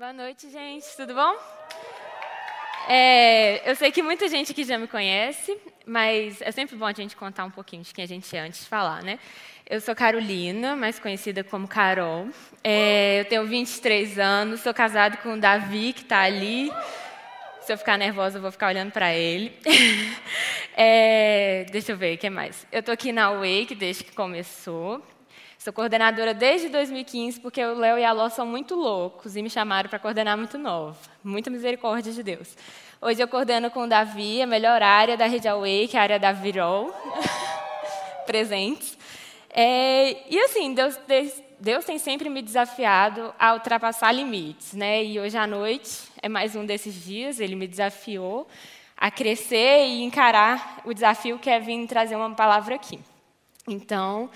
Boa noite, gente. Tudo bom? É, eu sei que muita gente aqui já me conhece, mas é sempre bom a gente contar um pouquinho de quem a gente é antes de falar, né? Eu sou Carolina, mais conhecida como Carol. É, eu tenho 23 anos, sou casada com o Davi, que está ali. Se eu ficar nervosa, eu vou ficar olhando para ele. É, deixa eu ver, o que mais? Eu estou aqui na Wake desde que começou. Sou coordenadora desde 2015, porque o Léo e a Ló são muito loucos e me chamaram para coordenar muito novo. Muita misericórdia de Deus. Hoje eu coordeno com o Davi, a melhor área da Rede Away, que é a área da Virol. Presentes. É, e assim, Deus, Deus tem sempre me desafiado a ultrapassar limites. Né? E hoje à noite é mais um desses dias, ele me desafiou a crescer e encarar o desafio que é vir trazer uma palavra aqui. Então,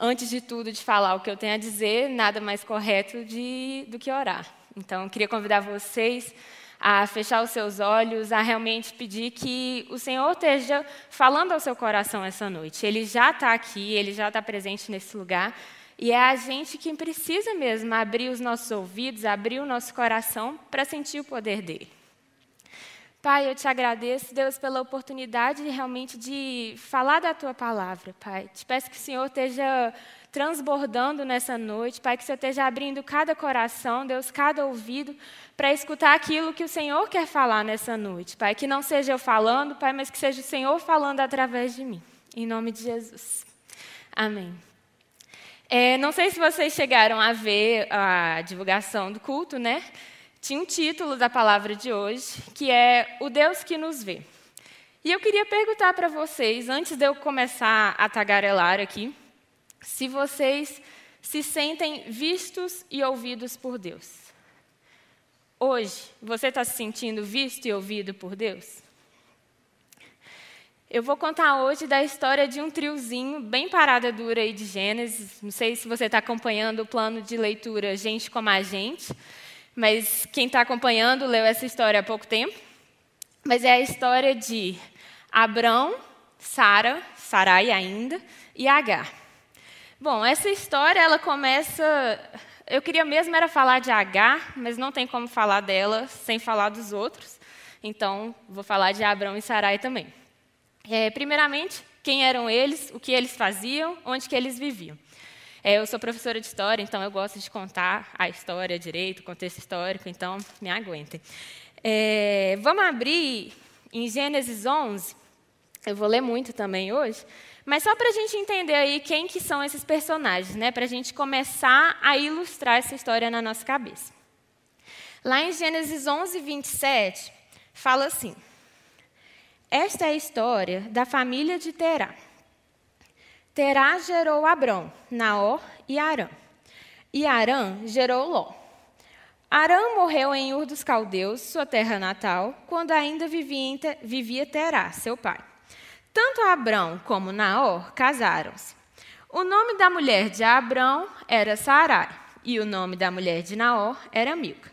antes de tudo, de falar o que eu tenho a dizer, nada mais correto de, do que orar. Então, queria convidar vocês a fechar os seus olhos, a realmente pedir que o Senhor esteja falando ao seu coração essa noite. Ele já está aqui, ele já está presente nesse lugar. E é a gente que precisa mesmo abrir os nossos ouvidos, abrir o nosso coração para sentir o poder dele. Pai, eu te agradeço, Deus, pela oportunidade realmente de falar da tua palavra, Pai. Te peço que o Senhor esteja transbordando nessa noite, Pai, que o Senhor esteja abrindo cada coração, Deus, cada ouvido, para escutar aquilo que o Senhor quer falar nessa noite, Pai. Que não seja eu falando, Pai, mas que seja o Senhor falando através de mim. Em nome de Jesus. Amém. É, não sei se vocês chegaram a ver a divulgação do culto, né? Tinha um título da palavra de hoje, que é O Deus que nos vê. E eu queria perguntar para vocês, antes de eu começar a tagarelar aqui, se vocês se sentem vistos e ouvidos por Deus. Hoje, você está se sentindo visto e ouvido por Deus? Eu vou contar hoje da história de um triozinho bem parada dura aí de Gênesis. Não sei se você está acompanhando o plano de leitura Gente como a Gente, mas quem está acompanhando leu essa história há pouco tempo. Mas é a história de Abrão, Sara, Sarai ainda, e Agar. Bom, essa história ela começa. Eu queria mesmo era falar de Agar, mas não tem como falar dela sem falar dos outros. Então, vou falar de Abrão e Sarai também. É, primeiramente, quem eram eles, o que eles faziam, onde que eles viviam. É, eu sou professora de história, então eu gosto de contar a história direito, contexto histórico, então me aguentem. É, vamos abrir em Gênesis 11. Eu vou ler muito também hoje, mas só para a gente entender aí quem que são esses personagens, né? Para a gente começar a ilustrar essa história na nossa cabeça. Lá em Gênesis 11, 27, fala assim: Esta é a história da família de Terá. Terá gerou Abrão, Naor e Arã. E Arã gerou Ló. Arã morreu em Ur dos Caldeus, sua terra natal, quando ainda vivia, vivia Terá, seu pai. Tanto Abrão como Naor casaram-se. O nome da mulher de Abrão era Sarai, e o nome da mulher de Naor era Milca.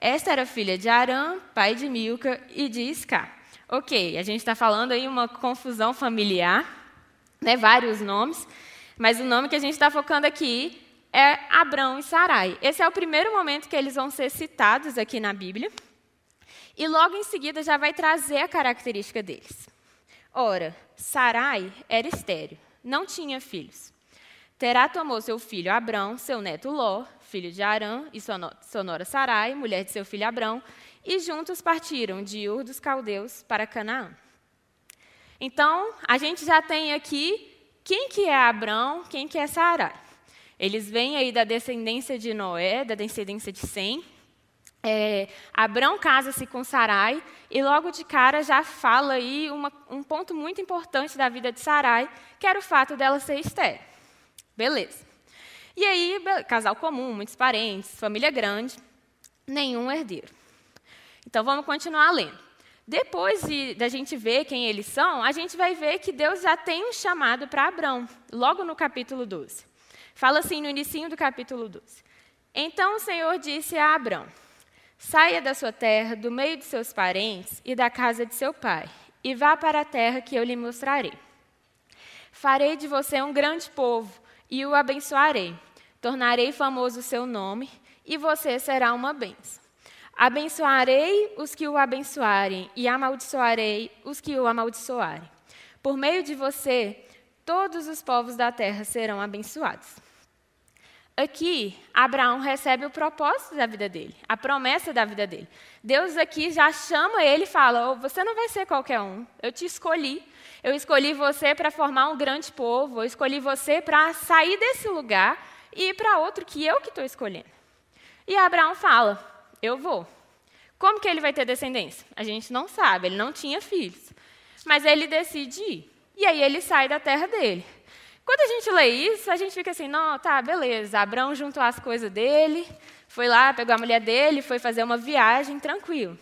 Esta era filha de Arã, pai de Milca e de Isca. Ok, a gente está falando aí uma confusão familiar, né, vários nomes, mas o nome que a gente está focando aqui é Abrão e Sarai. Esse é o primeiro momento que eles vão ser citados aqui na Bíblia. E logo em seguida já vai trazer a característica deles. Ora, Sarai era estéreo, não tinha filhos. Terá tomou seu filho Abrão, seu neto Ló, filho de Arã, e sua nora Sarai, mulher de seu filho Abrão, e juntos partiram de Ur dos Caldeus para Canaã. Então, a gente já tem aqui quem que é Abrão, quem que é Sarai. Eles vêm aí da descendência de Noé, da descendência de Sem. É, Abrão casa-se com Sarai e logo de cara já fala aí uma, um ponto muito importante da vida de Sarai, que era o fato dela ser estéril. Beleza. E aí, casal comum, muitos parentes, família grande, nenhum herdeiro. Então vamos continuar lendo. Depois de, da gente ver quem eles são, a gente vai ver que Deus já tem um chamado para Abraão, logo no capítulo 12. Fala assim no início do capítulo 12. Então o Senhor disse a Abraão: Saia da sua terra, do meio de seus parentes e da casa de seu pai, e vá para a terra que eu lhe mostrarei. Farei de você um grande povo e o abençoarei. Tornarei famoso o seu nome, e você será uma bênção. Abençoarei os que o abençoarem e amaldiçoarei os que o amaldiçoarem. Por meio de você, todos os povos da terra serão abençoados. Aqui, Abraão recebe o propósito da vida dele, a promessa da vida dele. Deus aqui já chama ele e fala: oh, Você não vai ser qualquer um, eu te escolhi. Eu escolhi você para formar um grande povo, eu escolhi você para sair desse lugar e ir para outro que eu que estou escolhendo. E Abraão fala: Eu vou. Como que ele vai ter descendência? A gente não sabe, ele não tinha filhos. Mas ele decide ir. E aí ele sai da terra dele. Quando a gente lê isso, a gente fica assim, não, tá, beleza. Abraão juntou as coisas dele, foi lá, pegou a mulher dele, foi fazer uma viagem, tranquilo.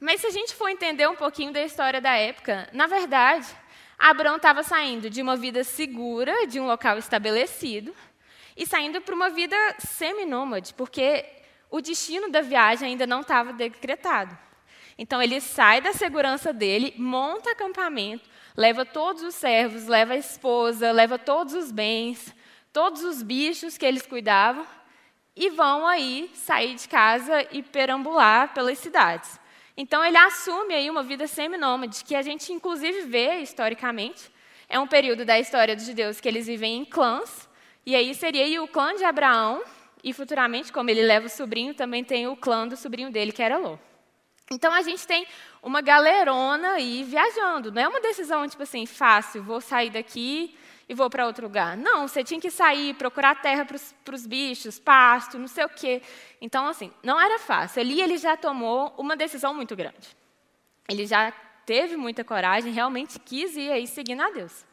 Mas se a gente for entender um pouquinho da história da época, na verdade, Abraão estava saindo de uma vida segura, de um local estabelecido, e saindo para uma vida semi-nômade, porque o destino da viagem ainda não estava decretado. Então ele sai da segurança dele, monta acampamento, leva todos os servos, leva a esposa, leva todos os bens, todos os bichos que eles cuidavam e vão aí sair de casa e perambular pelas cidades. Então ele assume aí uma vida seminômade, que a gente inclusive vê historicamente. É um período da história dos judeus que eles vivem em clãs, e aí seria aí o clã de Abraão, e futuramente, como ele leva o sobrinho, também tem o clã do sobrinho dele, que era Ló. Então a gente tem uma galerona aí viajando. Não é uma decisão tipo assim fácil, vou sair daqui e vou para outro lugar. Não, você tinha que sair, procurar terra para os bichos, pasto, não sei o quê. Então, assim, não era fácil. Ali ele já tomou uma decisão muito grande. Ele já teve muita coragem, realmente quis ir aí seguindo a Deus.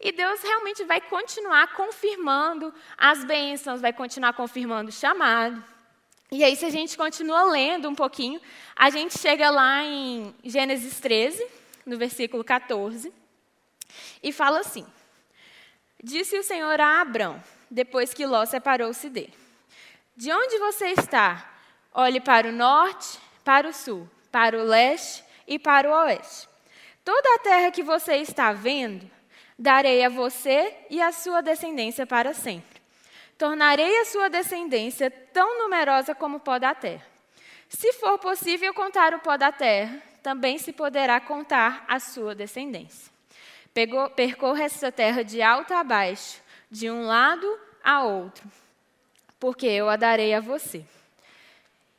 E Deus realmente vai continuar confirmando as bênçãos, vai continuar confirmando o chamado. E aí, se a gente continua lendo um pouquinho, a gente chega lá em Gênesis 13, no versículo 14, e fala assim: Disse o Senhor a Abrão, depois que Ló separou-se dele: De onde você está? Olhe para o norte, para o sul, para o leste e para o oeste. Toda a terra que você está vendo, darei a você e a sua descendência para sempre. Tornarei a sua descendência tão numerosa como o pó da terra. Se for possível contar o pó da terra, também se poderá contar a sua descendência. Pegou, percorra essa terra de alto a baixo, de um lado a outro, porque eu a darei a você.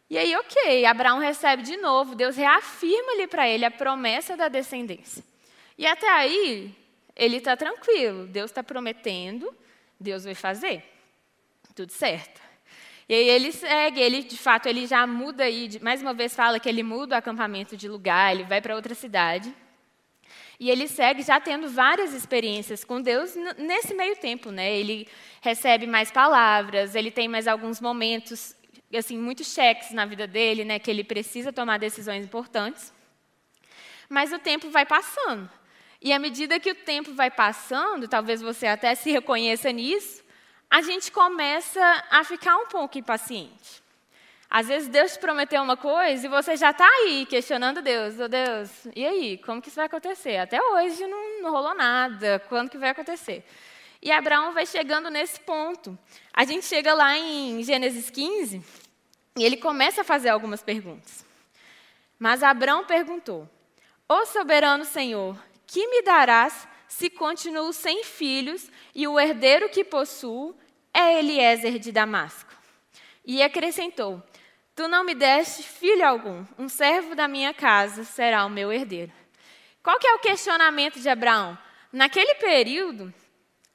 E aí, ok, Abraão recebe de novo, Deus reafirma ali para ele a promessa da descendência. E até aí, ele está tranquilo, Deus está prometendo, Deus vai fazer tudo certo. E aí ele segue, ele de fato ele já muda aí, mais uma vez fala que ele muda o acampamento de lugar, ele vai para outra cidade. E ele segue já tendo várias experiências com Deus nesse meio tempo, né? Ele recebe mais palavras, ele tem mais alguns momentos, assim, muitos cheques na vida dele, né? Que ele precisa tomar decisões importantes. Mas o tempo vai passando. E à medida que o tempo vai passando, talvez você até se reconheça nisso, a gente começa a ficar um pouco impaciente. Às vezes Deus te prometeu uma coisa e você já está aí questionando Deus. Oh, Deus, e aí, como que isso vai acontecer? Até hoje não, não rolou nada. Quando que vai acontecer? E Abraão vai chegando nesse ponto. A gente chega lá em Gênesis 15 e ele começa a fazer algumas perguntas. Mas Abraão perguntou: Ó soberano Senhor, que me darás se continuo sem filhos e o herdeiro que possuo é Eliezer de Damasco. E acrescentou: Tu não me deste filho algum, um servo da minha casa será o meu herdeiro. Qual que é o questionamento de Abraão? Naquele período,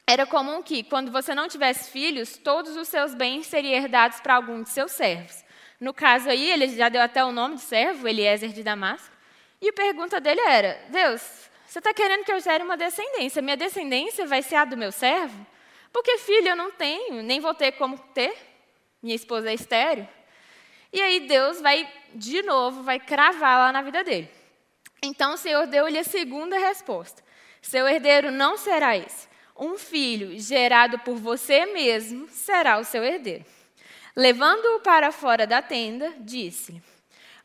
era comum que, quando você não tivesse filhos, todos os seus bens seriam herdados para algum de seus servos. No caso aí, ele já deu até o nome do servo, Eliezer de Damasco. E a pergunta dele era: Deus, você está querendo que eu gere uma descendência? Minha descendência vai ser a do meu servo? Porque filho eu não tenho, nem vou ter como ter. Minha esposa é estéreo. E aí Deus vai, de novo, vai cravar lá na vida dele. Então o Senhor deu-lhe a segunda resposta. Seu herdeiro não será esse. Um filho gerado por você mesmo será o seu herdeiro. Levando-o para fora da tenda, disse-lhe: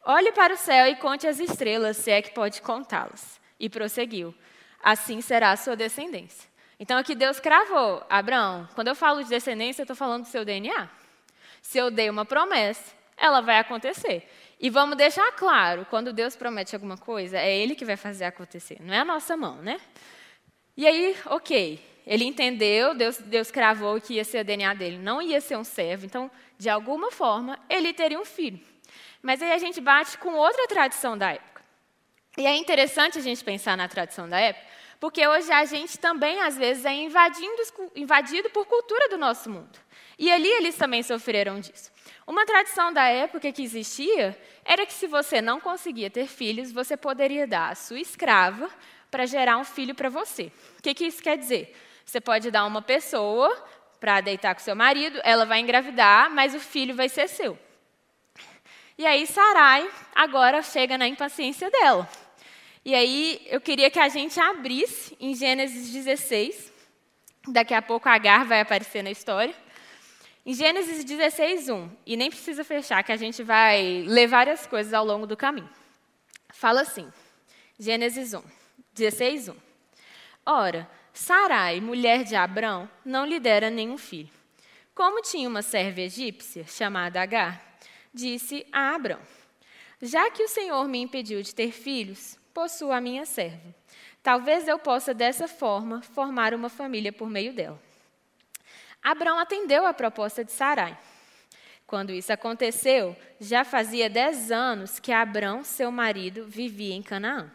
Olhe para o céu e conte as estrelas, se é que pode contá-las. E prosseguiu: Assim será a sua descendência. Então aqui Deus cravou, Abraão, quando eu falo de descendência, eu estou falando do seu DNA. Se eu dei uma promessa, ela vai acontecer. E vamos deixar claro, quando Deus promete alguma coisa, é Ele que vai fazer acontecer, não é a nossa mão, né? E aí, ok, ele entendeu, Deus, Deus cravou que ia ser o DNA dele, não ia ser um servo, então, de alguma forma, ele teria um filho. Mas aí a gente bate com outra tradição da época. E é interessante a gente pensar na tradição da época, porque hoje a gente também, às vezes, é invadido por cultura do nosso mundo. E ali eles também sofreram disso. Uma tradição da época que existia era que se você não conseguia ter filhos, você poderia dar a sua escrava para gerar um filho para você. O que, que isso quer dizer? Você pode dar uma pessoa para deitar com seu marido, ela vai engravidar, mas o filho vai ser seu. E aí Sarai agora chega na impaciência dela. E aí eu queria que a gente abrisse em Gênesis 16. Daqui a pouco Agar vai aparecer na história. Em Gênesis 16, 1, e nem precisa fechar, que a gente vai ler várias coisas ao longo do caminho. Fala assim, Gênesis 1, 16, 1. Ora, Sarai, mulher de Abrão, não lhe dera nenhum filho. Como tinha uma serva egípcia, chamada Agar, disse a Abrão: Já que o Senhor me impediu de ter filhos, possuo a minha serva. Talvez eu possa, dessa forma, formar uma família por meio dela. Abraão atendeu à proposta de Sarai. Quando isso aconteceu, já fazia dez anos que Abrão, seu marido, vivia em Canaã.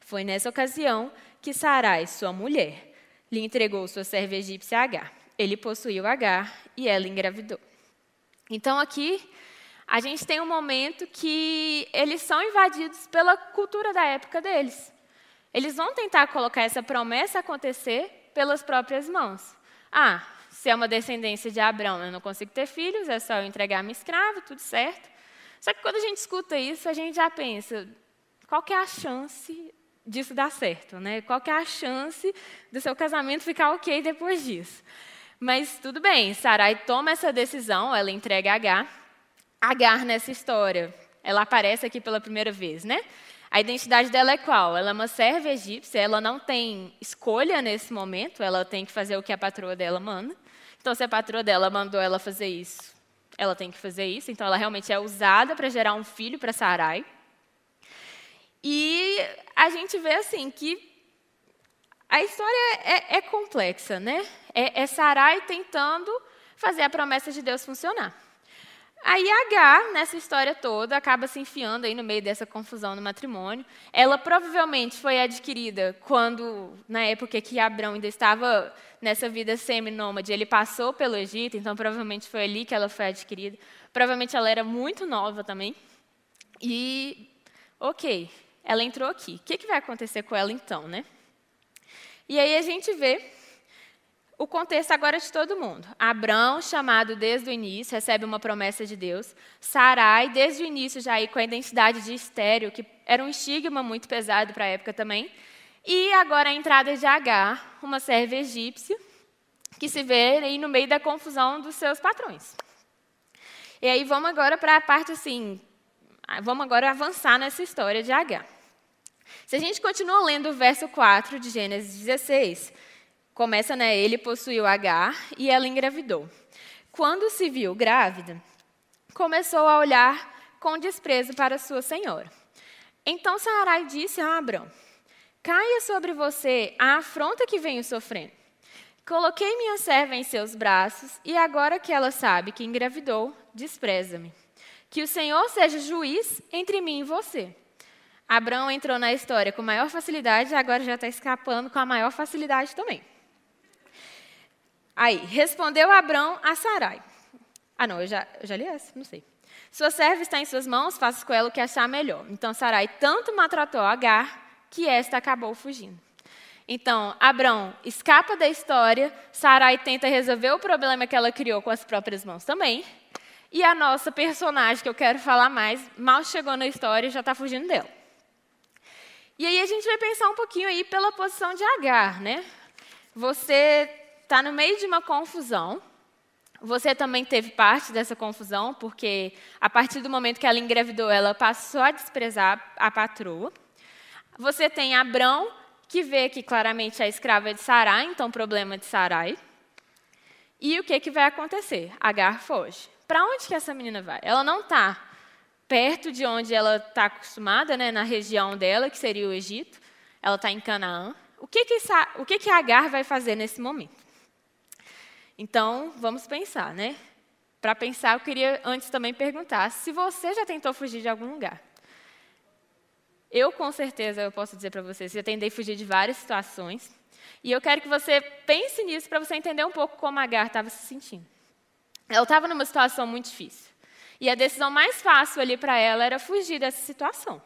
Foi nessa ocasião que Sarai, sua mulher, lhe entregou sua serva egípcia Agar. Ele possuiu Agar e ela engravidou. Então aqui a gente tem um momento que eles são invadidos pela cultura da época deles. Eles vão tentar colocar essa promessa acontecer pelas próprias mãos. Ah, se é uma descendência de Abraão, eu não consigo ter filhos, é só eu entregar minha escrava, tudo certo. Só que quando a gente escuta isso, a gente já pensa, qual que é a chance disso dar certo? Né? Qual que é a chance do seu casamento ficar ok depois disso? Mas tudo bem, Sarai toma essa decisão, ela entrega H. Agar nessa história, ela aparece aqui pela primeira vez, né? A identidade dela é qual? Ela é uma serva egípcia, ela não tem escolha nesse momento, ela tem que fazer o que a patroa dela manda. Então, se a patroa dela mandou ela fazer isso, ela tem que fazer isso. Então, ela realmente é usada para gerar um filho para Sarai. E a gente vê assim que a história é, é complexa, né? É, é Sarai tentando fazer a promessa de Deus funcionar. Aí H, nessa história toda, acaba se enfiando aí no meio dessa confusão no matrimônio. Ela provavelmente foi adquirida quando, na época que Abraão ainda estava nessa vida semi-nômade, ele passou pelo Egito, então provavelmente foi ali que ela foi adquirida. Provavelmente ela era muito nova também. E, ok, ela entrou aqui. O que, que vai acontecer com ela então, né? E aí a gente vê o contexto agora é de todo mundo. Abrão, chamado desde o início, recebe uma promessa de Deus. Sarai, desde o início, já aí com a identidade de estéreo, que era um estigma muito pesado para a época também. E agora a entrada de Agar, uma serva egípcia, que se vê aí no meio da confusão dos seus patrões. E aí vamos agora para a parte assim, vamos agora avançar nessa história de Agar. Se a gente continua lendo o verso 4 de Gênesis 16, Começa, né? Ele possuiu Agar e ela engravidou. Quando se viu grávida, começou a olhar com desprezo para sua senhora. Então Sarai disse a Abrão: Caia sobre você a afronta que venho sofrendo. Coloquei minha serva em seus braços e agora que ela sabe que engravidou, despreza-me. Que o Senhor seja juiz entre mim e você. Abrão entrou na história com maior facilidade e agora já está escapando com a maior facilidade também. Aí, respondeu Abrão a Sarai. Ah, não, eu já, eu já li essa, não sei. Sua serva está em suas mãos, faça com ela o que achar melhor. Então Sarai tanto maltratou Agar que esta acabou fugindo. Então, Abrão escapa da história, Sarai tenta resolver o problema que ela criou com as próprias mãos também. E a nossa personagem, que eu quero falar mais, mal chegou na história e já está fugindo dela. E aí a gente vai pensar um pouquinho aí pela posição de Agar, né? Você está no meio de uma confusão. Você também teve parte dessa confusão, porque a partir do momento que ela engravidou, ela passou a desprezar a patroa. Você tem Abrão, que vê que claramente a escrava é de Sarai, então problema de Sarai. E o que, que vai acontecer? Agar foge. para onde que essa menina vai? Ela não está perto de onde ela está acostumada, né, na região dela, que seria o Egito. Ela está em Canaã. O que que, o que que Agar vai fazer nesse momento? Então, vamos pensar, né? Para pensar, eu queria antes também perguntar se você já tentou fugir de algum lugar. Eu, com certeza, eu posso dizer para vocês, já tentei fugir de várias situações. E eu quero que você pense nisso para você entender um pouco como a Agar estava se sentindo. Ela estava numa situação muito difícil. E a decisão mais fácil ali para ela era fugir dessa situação.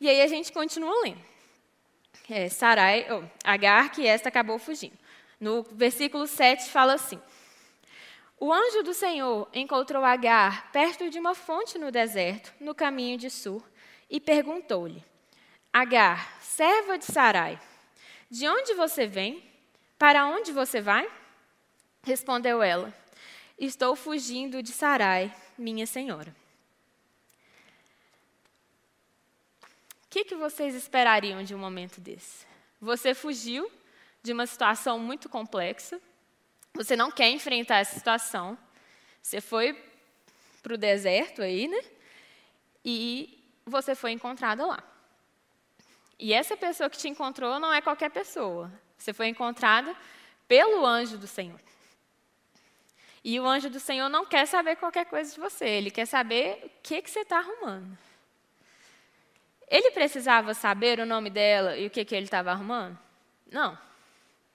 E aí a gente continua lendo. É, Sarai, oh, Agar, que esta acabou fugindo. No versículo 7 fala assim: O anjo do Senhor encontrou Agar perto de uma fonte no deserto, no caminho de Sur, e perguntou-lhe: Agar, serva de Sarai, de onde você vem? Para onde você vai? Respondeu ela: Estou fugindo de Sarai, minha senhora. O que, que vocês esperariam de um momento desse? Você fugiu de uma situação muito complexa, você não quer enfrentar essa situação, você foi para o deserto aí, né? E você foi encontrada lá. E essa pessoa que te encontrou não é qualquer pessoa. Você foi encontrada pelo anjo do Senhor. E o anjo do Senhor não quer saber qualquer coisa de você, ele quer saber o que, que você está arrumando. Ele precisava saber o nome dela e o que, que ele estava arrumando? Não.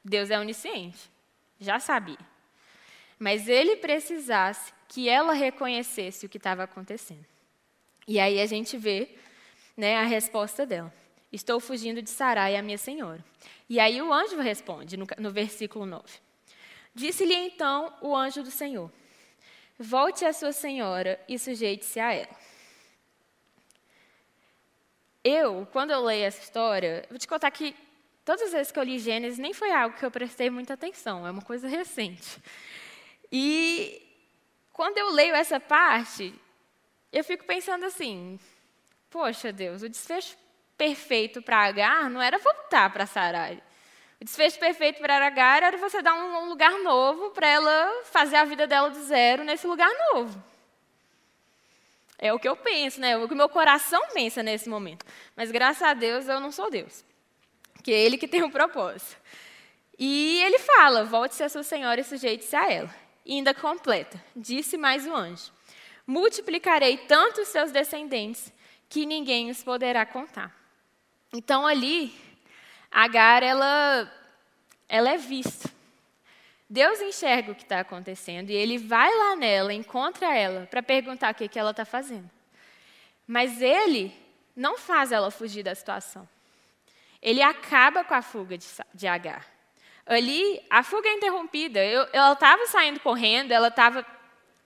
Deus é onisciente, já sabia. Mas ele precisasse que ela reconhecesse o que estava acontecendo. E aí a gente vê né, a resposta dela. Estou fugindo de Sarai, a minha senhora. E aí o anjo responde, no, no versículo 9. Disse-lhe então o anjo do Senhor: Volte à sua senhora e sujeite-se a ela. Eu, quando eu leio essa história, vou te contar que todas as vezes que eu li Gênesis nem foi algo que eu prestei muita atenção, é uma coisa recente. E quando eu leio essa parte, eu fico pensando assim: poxa, Deus, o desfecho perfeito para Agar não era voltar para Sarai. O desfecho perfeito para Agar era você dar um lugar novo para ela fazer a vida dela do zero nesse lugar novo. É o que eu penso, né? É o que o meu coração pensa nesse momento. Mas graças a Deus eu não sou Deus. Que é Ele que tem um propósito. E ele fala: volte-se a sua senhora e sujeite-se a ela. E ainda completa: disse mais o anjo: multiplicarei tanto os seus descendentes que ninguém os poderá contar. Então ali Agar, ela, ela é vista. Deus enxerga o que está acontecendo e ele vai lá nela, encontra ela, para perguntar o que, que ela está fazendo. Mas ele não faz ela fugir da situação. Ele acaba com a fuga de, de Agar. Ali, a fuga é interrompida. Eu, ela estava saindo correndo, ela estava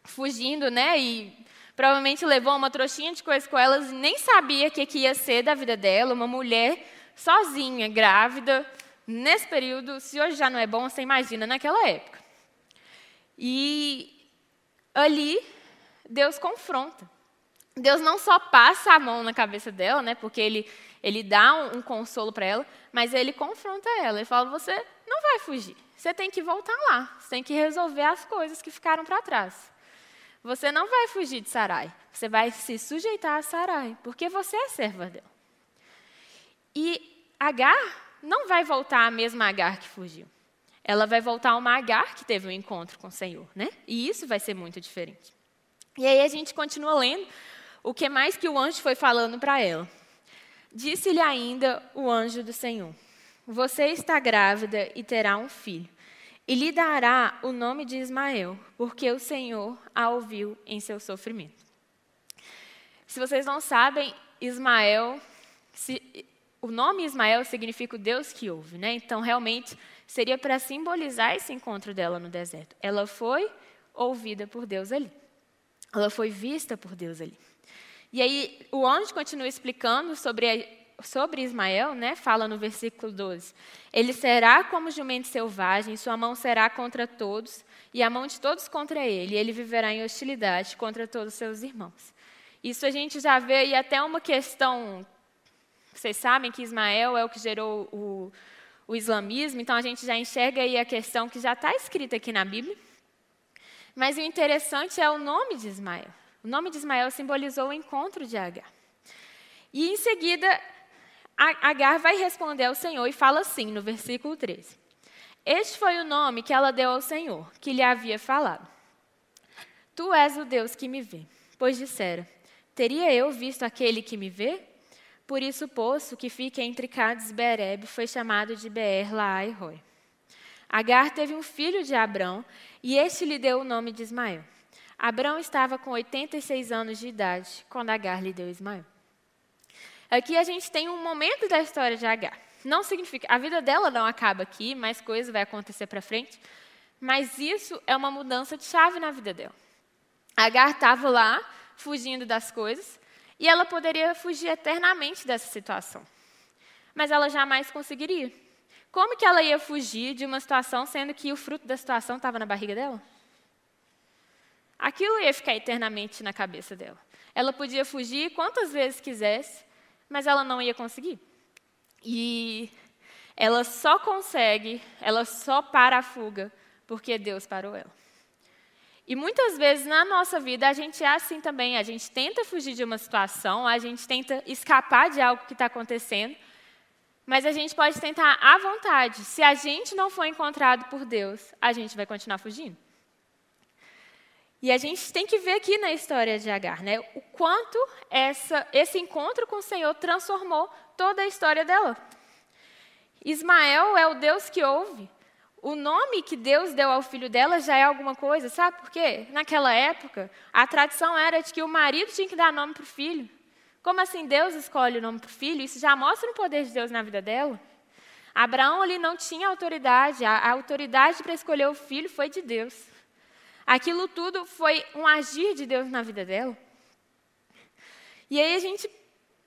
fugindo, né? E provavelmente levou uma trouxinha de coisas com elas e nem sabia o que, que ia ser da vida dela, uma mulher sozinha, grávida, nesse período, se hoje já não é bom, você imagina naquela época. E ali, Deus confronta. Deus não só passa a mão na cabeça dela, né, porque ele, ele dá um, um consolo para ela, mas ele confronta ela. Ele fala: você não vai fugir, você tem que voltar lá, você tem que resolver as coisas que ficaram para trás. Você não vai fugir de Sarai, você vai se sujeitar a Sarai, porque você é serva dela. E Agar não vai voltar a mesma Agar que fugiu. Ela vai voltar a uma Agar que teve um encontro com o Senhor, né? E isso vai ser muito diferente. E aí a gente continua lendo o que mais que o anjo foi falando para ela. Disse-lhe ainda o anjo do Senhor: Você está grávida e terá um filho, e lhe dará o nome de Ismael, porque o Senhor a ouviu em seu sofrimento. Se vocês não sabem, Ismael se, o nome Ismael significa o Deus que ouve, né? Então, realmente, seria para simbolizar esse encontro dela no deserto. Ela foi ouvida por Deus ali. Ela foi vista por Deus ali. E aí, o anjo continua explicando sobre, sobre Ismael, né? Fala no versículo 12: Ele será como jumento selvagem, sua mão será contra todos, e a mão de todos contra ele, e ele viverá em hostilidade contra todos os seus irmãos. Isso a gente já vê aí até uma questão vocês sabem que Ismael é o que gerou o, o islamismo, então a gente já enxerga aí a questão que já está escrita aqui na Bíblia. Mas o interessante é o nome de Ismael. O nome de Ismael simbolizou o encontro de Agar. E em seguida, Agar vai responder ao Senhor e fala assim no versículo 13: Este foi o nome que ela deu ao Senhor, que lhe havia falado. Tu és o Deus que me vê. Pois dissera: Teria eu visto aquele que me vê? Por isso o poço que fica entre Cades e Bereb foi chamado de Beer Laai Roi. Agar teve um filho de Abrão, e este lhe deu o nome de Ismael. Abrão estava com 86 anos de idade quando Agar lhe deu Ismael. Aqui a gente tem um momento da história de Agar. Não significa, a vida dela não acaba aqui, mais coisa vai acontecer para frente, mas isso é uma mudança de chave na vida dela. Agar estava lá, fugindo das coisas, e ela poderia fugir eternamente dessa situação. Mas ela jamais conseguiria. Como que ela ia fugir de uma situação sendo que o fruto da situação estava na barriga dela? Aquilo ia ficar eternamente na cabeça dela. Ela podia fugir quantas vezes quisesse, mas ela não ia conseguir. E ela só consegue, ela só para a fuga porque Deus parou ela. E muitas vezes na nossa vida a gente é assim também. A gente tenta fugir de uma situação, a gente tenta escapar de algo que está acontecendo, mas a gente pode tentar à vontade. Se a gente não for encontrado por Deus, a gente vai continuar fugindo. E a gente tem que ver aqui na história de Agar, né, o quanto essa, esse encontro com o Senhor transformou toda a história dela. Ismael é o Deus que ouve. O nome que Deus deu ao filho dela já é alguma coisa, sabe por quê? Naquela época, a tradição era de que o marido tinha que dar nome para o filho. Como assim Deus escolhe o nome para o filho? Isso já mostra o poder de Deus na vida dela. Abraão ali não tinha autoridade, a, a autoridade para escolher o filho foi de Deus. Aquilo tudo foi um agir de Deus na vida dela. E aí a gente,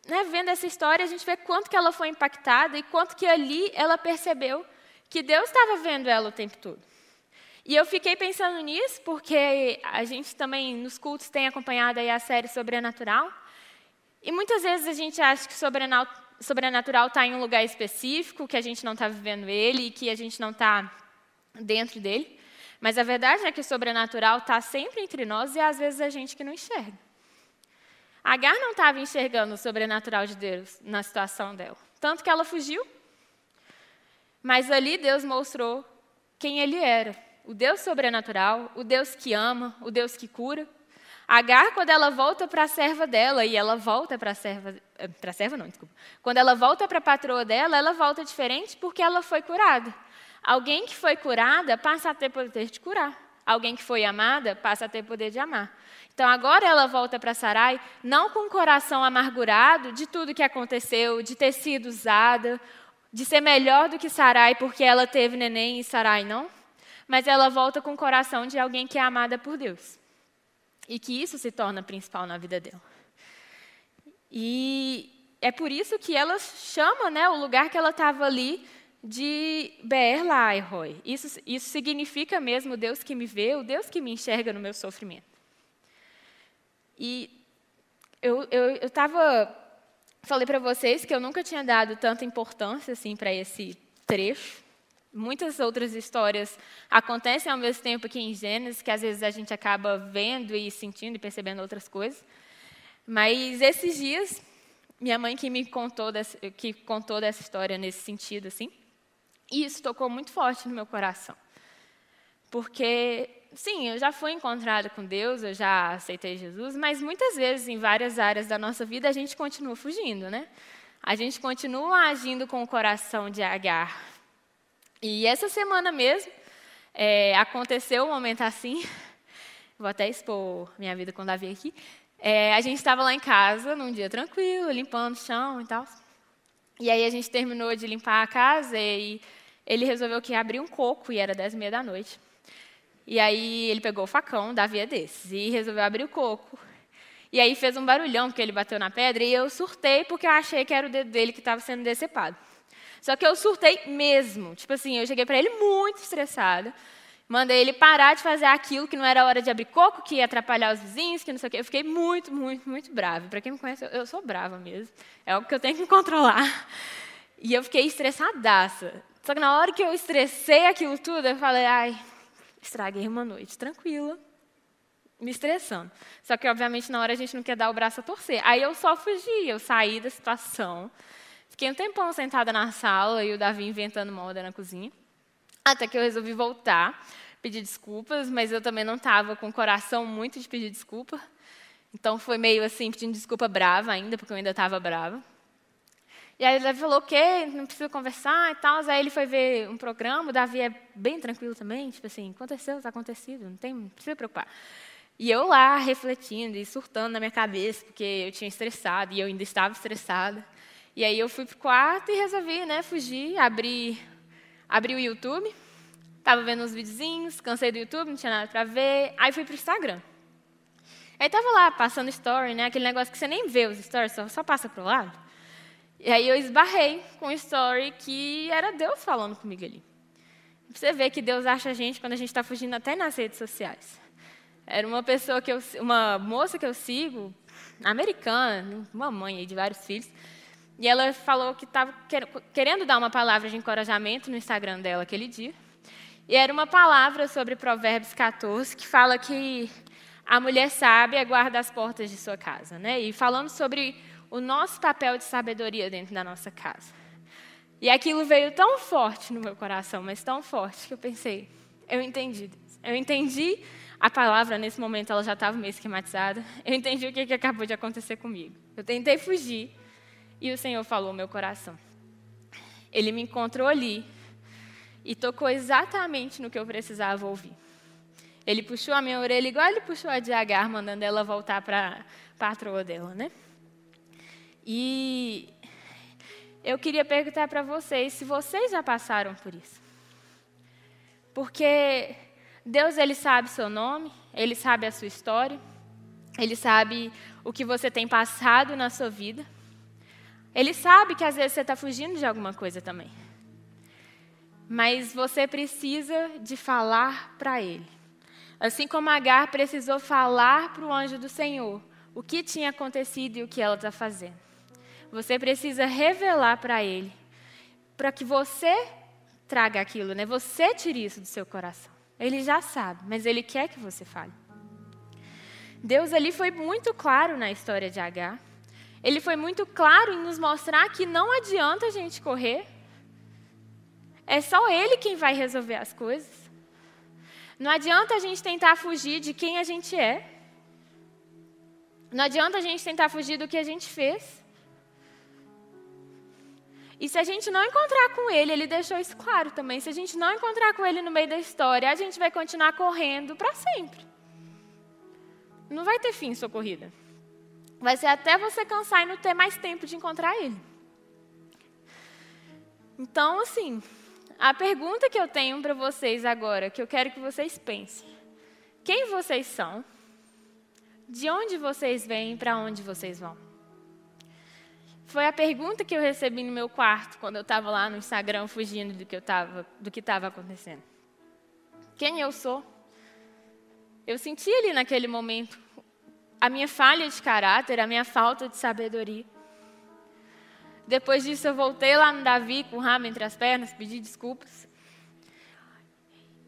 né, vendo essa história, a gente vê quanto que ela foi impactada e quanto que ali ela percebeu que Deus estava vendo ela o tempo todo. E eu fiquei pensando nisso porque a gente também nos cultos tem acompanhado aí a série Sobrenatural. E muitas vezes a gente acha que sobrenatural está em um lugar específico, que a gente não está vivendo ele e que a gente não está dentro dele. Mas a verdade é que o sobrenatural está sempre entre nós e às vezes a gente que não enxerga. Agar não estava enxergando o sobrenatural de Deus na situação dela. Tanto que ela fugiu mas ali Deus mostrou quem ele era: o Deus sobrenatural, o Deus que ama, o Deus que cura. Agar, quando ela volta para a serva dela, e ela volta para a serva. Para a serva, não, desculpa. Quando ela volta para a patroa dela, ela volta diferente porque ela foi curada. Alguém que foi curada passa a ter poder de curar. Alguém que foi amada passa a ter poder de amar. Então agora ela volta para Sarai, não com o coração amargurado de tudo que aconteceu, de ter sido usada de ser melhor do que Sarai porque ela teve neném e Sarai não, mas ela volta com o coração de alguém que é amada por Deus. E que isso se torna principal na vida dela. E é por isso que ela chama né, o lugar que ela estava ali de Beer Lairoi. Isso, isso significa mesmo Deus que me vê, o Deus que me enxerga no meu sofrimento. E eu estava Falei para vocês que eu nunca tinha dado tanta importância assim para esse trecho. Muitas outras histórias acontecem ao mesmo tempo aqui em Gênesis, que às vezes a gente acaba vendo e sentindo e percebendo outras coisas. Mas esses dias, minha mãe que me contou dessa, que contou dessa história nesse sentido assim, e isso tocou muito forte no meu coração. Porque sim, eu já fui encontrada com Deus, eu já aceitei Jesus, mas muitas vezes em várias áreas da nossa vida a gente continua fugindo, né? A gente continua agindo com o coração de Agar. E essa semana mesmo é, aconteceu um momento assim. Vou até expor minha vida com Davi aqui. É, a gente estava lá em casa, num dia tranquilo, limpando o chão e tal. E aí a gente terminou de limpar a casa e ele resolveu que abrir um coco e era dez e meia da noite. E aí ele pegou o facão, Davi é desses, e resolveu abrir o coco. E aí fez um barulhão, porque ele bateu na pedra, e eu surtei porque eu achei que era o dedo dele que estava sendo decepado. Só que eu surtei mesmo. Tipo assim, eu cheguei para ele muito estressada. Mandei ele parar de fazer aquilo que não era hora de abrir coco, que ia atrapalhar os vizinhos, que não sei o quê. Eu fiquei muito, muito, muito brava. Para quem me conhece, eu sou brava mesmo. É algo que eu tenho que controlar. E eu fiquei estressadaça. Só que na hora que eu estressei aquilo tudo, eu falei, ai, Estraguei uma noite tranquila, me estressando. Só que, obviamente, na hora a gente não quer dar o braço a torcer. Aí eu só fugi, eu saí da situação. Fiquei um tempão sentada na sala e o Davi inventando moda na cozinha. Até que eu resolvi voltar, pedir desculpas, mas eu também não estava com o coração muito de pedir desculpa. Então foi meio assim, pedindo desculpa brava ainda, porque eu ainda estava brava. E aí ele falou, o quê? Não precisa conversar e tal. Aí ele foi ver um programa, o Davi é bem tranquilo também, tipo assim, aconteceu, está acontecido, não, tem, não precisa preocupar. E eu lá refletindo e surtando na minha cabeça, porque eu tinha estressado e eu ainda estava estressada. E aí eu fui para o quarto e resolvi né, fugir, abrir, abri o YouTube, estava vendo uns videozinhos, cansei do YouTube, não tinha nada para ver, aí fui para o Instagram. Aí estava lá, passando story, né, aquele negócio que você nem vê os stories, só, só passa para o lado. E aí eu esbarrei com um story que era Deus falando comigo ali. Você vê que Deus acha a gente quando a gente está fugindo até nas redes sociais. Era uma pessoa que eu, uma moça que eu sigo, americana, uma mãe de vários filhos, e ela falou que estava querendo dar uma palavra de encorajamento no Instagram dela aquele dia. E era uma palavra sobre Provérbios 14 que fala que a mulher sábia guarda as portas de sua casa, né? E falando sobre o nosso papel de sabedoria dentro da nossa casa. E aquilo veio tão forte no meu coração, mas tão forte, que eu pensei, eu entendi. Eu entendi a palavra, nesse momento, ela já estava meio esquematizada. Eu entendi o que, que acabou de acontecer comigo. Eu tentei fugir e o Senhor falou ao meu coração. Ele me encontrou ali e tocou exatamente no que eu precisava ouvir. Ele puxou a minha orelha igual ele puxou a de Agar, mandando ela voltar para a patroa dela, né? E eu queria perguntar para vocês se vocês já passaram por isso. Porque Deus ele sabe seu nome, ele sabe a sua história, ele sabe o que você tem passado na sua vida. Ele sabe que às vezes você está fugindo de alguma coisa também. Mas você precisa de falar para ele. Assim como Agar precisou falar para o anjo do Senhor o que tinha acontecido e o que ela está fazendo. Você precisa revelar para Ele, para que você traga aquilo, né? Você tire isso do seu coração. Ele já sabe, mas Ele quer que você fale. Deus ali foi muito claro na história de Agar. Ele foi muito claro em nos mostrar que não adianta a gente correr. É só Ele quem vai resolver as coisas. Não adianta a gente tentar fugir de quem a gente é. Não adianta a gente tentar fugir do que a gente fez. E se a gente não encontrar com ele, ele deixou isso claro também. Se a gente não encontrar com ele no meio da história, a gente vai continuar correndo para sempre. Não vai ter fim sua corrida. Vai ser até você cansar e não ter mais tempo de encontrar ele. Então, assim, a pergunta que eu tenho para vocês agora, que eu quero que vocês pensem: quem vocês são? De onde vocês vêm e para onde vocês vão? Foi a pergunta que eu recebi no meu quarto quando eu estava lá no Instagram fugindo do que estava do que estava acontecendo. Quem eu sou? Eu senti ali naquele momento a minha falha de caráter, a minha falta de sabedoria. Depois disso, eu voltei lá no Davi com o ramo entre as pernas, pedi desculpas.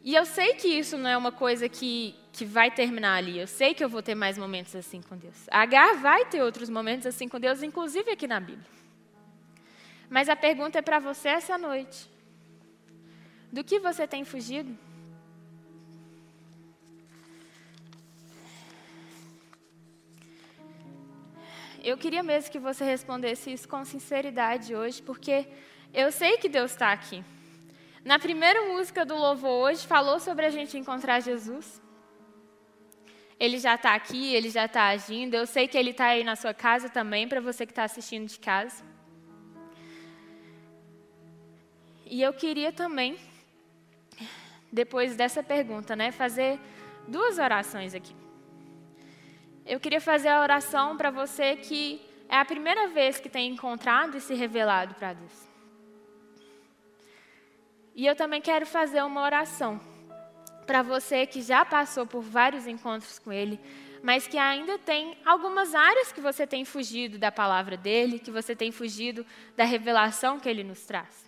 E eu sei que isso não é uma coisa que, que vai terminar ali. Eu sei que eu vou ter mais momentos assim com Deus. A Agar vai ter outros momentos assim com Deus, inclusive aqui na Bíblia. Mas a pergunta é para você essa noite: do que você tem fugido? Eu queria mesmo que você respondesse isso com sinceridade hoje, porque eu sei que Deus está aqui. Na primeira música do louvor hoje, falou sobre a gente encontrar Jesus. Ele já está aqui, ele já está agindo. Eu sei que ele está aí na sua casa também, para você que está assistindo de casa. E eu queria também, depois dessa pergunta, né, fazer duas orações aqui. Eu queria fazer a oração para você que é a primeira vez que tem encontrado e se revelado para Deus. E eu também quero fazer uma oração para você que já passou por vários encontros com Ele, mas que ainda tem algumas áreas que você tem fugido da palavra dele, que você tem fugido da revelação que ele nos traz.